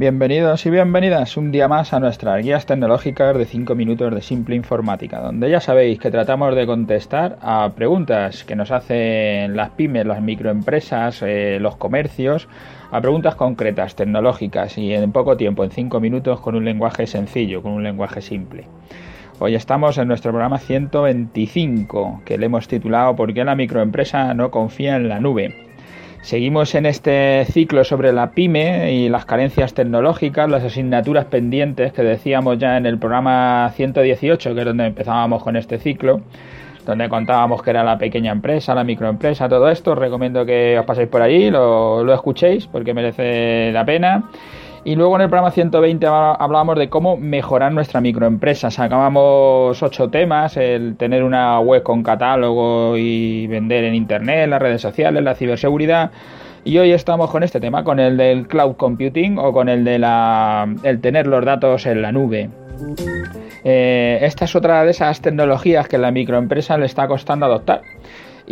Bienvenidos y bienvenidas un día más a nuestras guías tecnológicas de 5 minutos de simple informática, donde ya sabéis que tratamos de contestar a preguntas que nos hacen las pymes, las microempresas, eh, los comercios, a preguntas concretas, tecnológicas y en poco tiempo, en 5 minutos, con un lenguaje sencillo, con un lenguaje simple. Hoy estamos en nuestro programa 125, que le hemos titulado ¿Por qué la microempresa no confía en la nube? Seguimos en este ciclo sobre la pyme y las carencias tecnológicas, las asignaturas pendientes que decíamos ya en el programa 118, que es donde empezábamos con este ciclo, donde contábamos que era la pequeña empresa, la microempresa, todo esto. Os recomiendo que os paséis por allí, lo, lo escuchéis porque merece la pena. Y luego en el programa 120 hablábamos de cómo mejorar nuestra microempresa. Sacábamos ocho temas, el tener una web con catálogo y vender en internet, las redes sociales, la ciberseguridad. Y hoy estamos con este tema, con el del cloud computing o con el de la, el tener los datos en la nube. Eh, esta es otra de esas tecnologías que la microempresa le está costando adoptar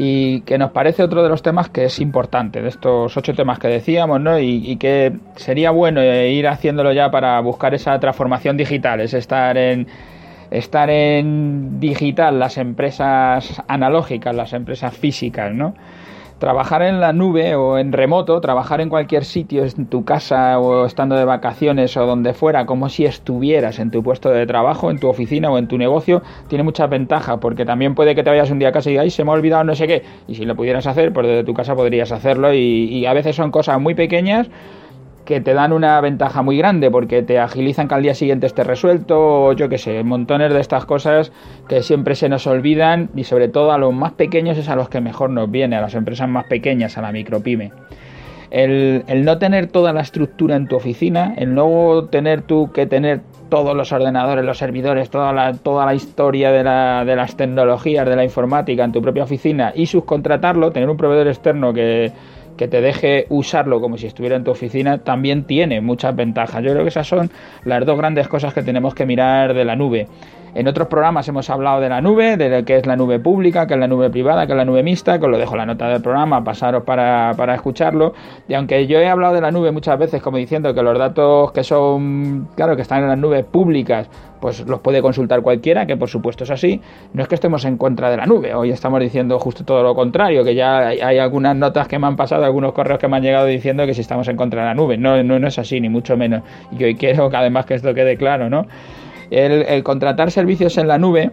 y que nos parece otro de los temas que es importante, de estos ocho temas que decíamos, ¿no? Y, que sería bueno eh, ir haciéndolo ya para buscar esa transformación digital, es estar en estar en digital las empresas analógicas, las empresas físicas, ¿no? Trabajar en la nube o en remoto, trabajar en cualquier sitio, en tu casa o estando de vacaciones o donde fuera, como si estuvieras en tu puesto de trabajo, en tu oficina o en tu negocio, tiene muchas ventajas, porque también puede que te vayas un día a casa y digas, se me ha olvidado no sé qué, y si lo pudieras hacer, pues desde tu casa podrías hacerlo, y, y a veces son cosas muy pequeñas que te dan una ventaja muy grande porque te agilizan que al día siguiente esté resuelto, o yo qué sé, montones de estas cosas que siempre se nos olvidan y sobre todo a los más pequeños es a los que mejor nos viene, a las empresas más pequeñas, a la micropyme. El, el no tener toda la estructura en tu oficina, el no tener tú que tener todos los ordenadores, los servidores, toda la, toda la historia de, la, de las tecnologías, de la informática en tu propia oficina y subcontratarlo, tener un proveedor externo que, que te deje usarlo como si estuviera en tu oficina, también tiene muchas ventajas. Yo creo que esas son las dos grandes cosas que tenemos que mirar de la nube. En otros programas hemos hablado de la nube, de que es la nube pública, que es la nube privada, que es la nube mixta, que os lo dejo la nota del programa, pasaros para, para escucharlo. Y aunque yo he hablado de la nube muchas veces como diciendo que los datos que son, claro, que están en las nubes públicas, pues los puede consultar cualquiera, que por supuesto es así, no es que estemos en contra de la nube, hoy estamos diciendo justo todo lo contrario, que ya hay algunas notas que me han pasado, algunos correos que me han llegado diciendo que si estamos en contra de la nube, no, no, no es así, ni mucho menos. Y hoy quiero que además que esto quede claro, ¿no? El, contratar servicios en la nube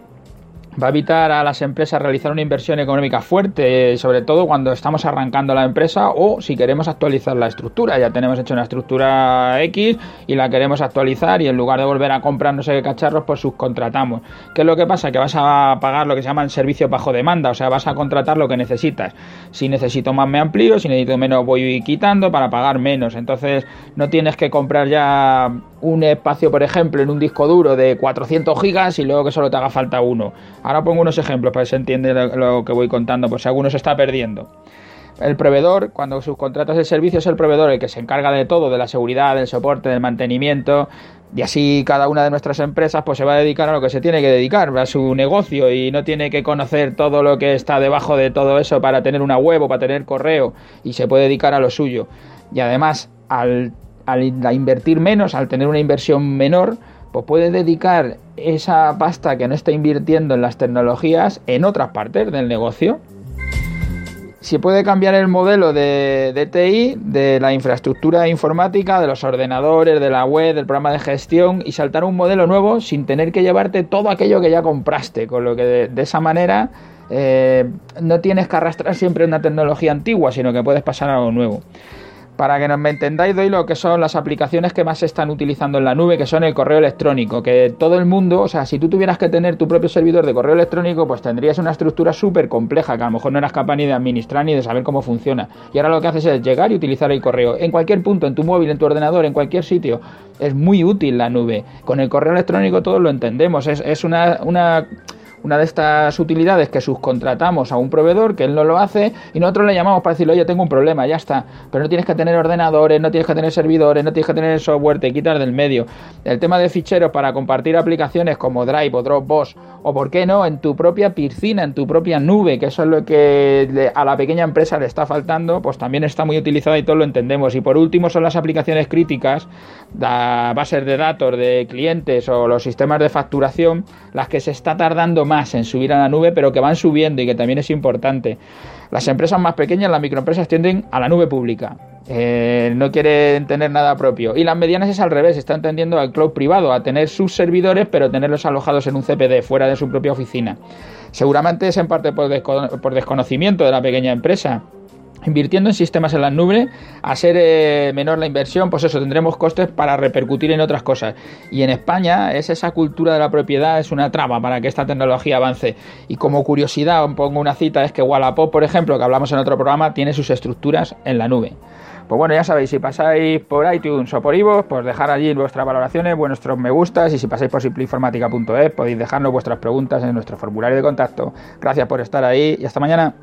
va a evitar a las empresas realizar una inversión económica fuerte, sobre todo cuando estamos arrancando la empresa o si queremos actualizar la estructura. Ya tenemos hecho una estructura X y la queremos actualizar y en lugar de volver a comprar no sé qué cacharros, pues subcontratamos. ¿Qué es lo que pasa? Que vas a pagar lo que se llama el servicio bajo demanda, o sea, vas a contratar lo que necesitas. Si necesito más me amplío, si necesito menos voy quitando para pagar menos. Entonces no tienes que comprar ya un espacio, por ejemplo, en un disco duro de 400 gigas y luego que solo te haga falta uno. Ahora pongo unos ejemplos para que se entienda lo, que voy contando, por si alguno se está perdiendo. El proveedor, cuando subcontratas el servicio, es el proveedor el que se encarga de todo, de la seguridad, del soporte, del mantenimiento, y así cada una de nuestras empresas pues se va a dedicar a lo que se tiene que dedicar, a su negocio y no tiene que conocer todo lo que está debajo de todo eso para tener una web o para tener correo y se puede dedicar a lo suyo. Y además, al al invertir menos, al tener una inversión menor, pues puede dedicar esa pasta que no está invirtiendo en las tecnologías en otras partes del negocio. Se puede cambiar el modelo de, de, TI, de la infraestructura informática, de los ordenadores, de la web, del programa de gestión y saltar un modelo nuevo sin tener que llevarte todo aquello que ya compraste. Con lo que de, esa manera eh, no tienes que arrastrar siempre una tecnología antigua, sino que puedes pasar a algo nuevo. Para que nos me entendáis, doy lo que son las aplicaciones que más se están utilizando en la nube, que son el correo electrónico. Que todo el mundo, o sea, si tú tuvieras que tener tu propio servidor de correo electrónico, pues tendrías una estructura súper compleja que a lo mejor no eras capaz ni de administrar ni de saber cómo funciona. Y ahora lo que haces es llegar y utilizar el correo en cualquier punto, en tu móvil, en tu ordenador, en cualquier sitio. Es muy útil la nube. Con el correo electrónico todos lo entendemos. Es, es una, una una de estas utilidades que subcontratamos a un proveedor, que él no lo hace, y nosotros le llamamos para decirle, oye, tengo un problema, ya está. Pero no tienes que tener ordenadores, no tienes que tener servidores, no tienes que tener software, te quitas del medio. El tema de ficheros para compartir aplicaciones como Drive o Dropbox, o por qué no, en tu propia piscina, en tu propia nube, que eso es lo que a la pequeña empresa le está faltando, pues también está muy utilizada y todos lo entendemos. Y por último son las aplicaciones críticas, bases de datos de clientes o los sistemas de facturación, las que se está tardando más en subir a la nube, pero que van subiendo y que también es importante. Las empresas más pequeñas, las microempresas, tienden a la nube pública. Eh, no quieren tener nada propio. Y las medianas es al revés, están tendiendo al cloud privado, a tener sus servidores, pero tenerlos alojados en un CPD, fuera de su propia oficina. Seguramente es en parte por, por desconocimiento de la pequeña empresa invirtiendo en sistemas en la nube, a ser eh, menor la inversión, pues eso, tendremos costes para repercutir en otras cosas. Y en España es esa cultura de la propiedad, es una traba para que esta tecnología avance. Y como curiosidad, pongo una cita, es que Wallapop, por ejemplo, que hablamos en otro programa, tiene sus estructuras en la nube. Pues bueno, ya sabéis, si pasáis por iTunes o por iVoox, pues dejar allí vuestras valoraciones, vuestros me gustas y si pasáis por simpleinformática.es podéis dejarnos vuestras preguntas en nuestro formulario de contacto. Gracias por estar ahí y hasta mañana.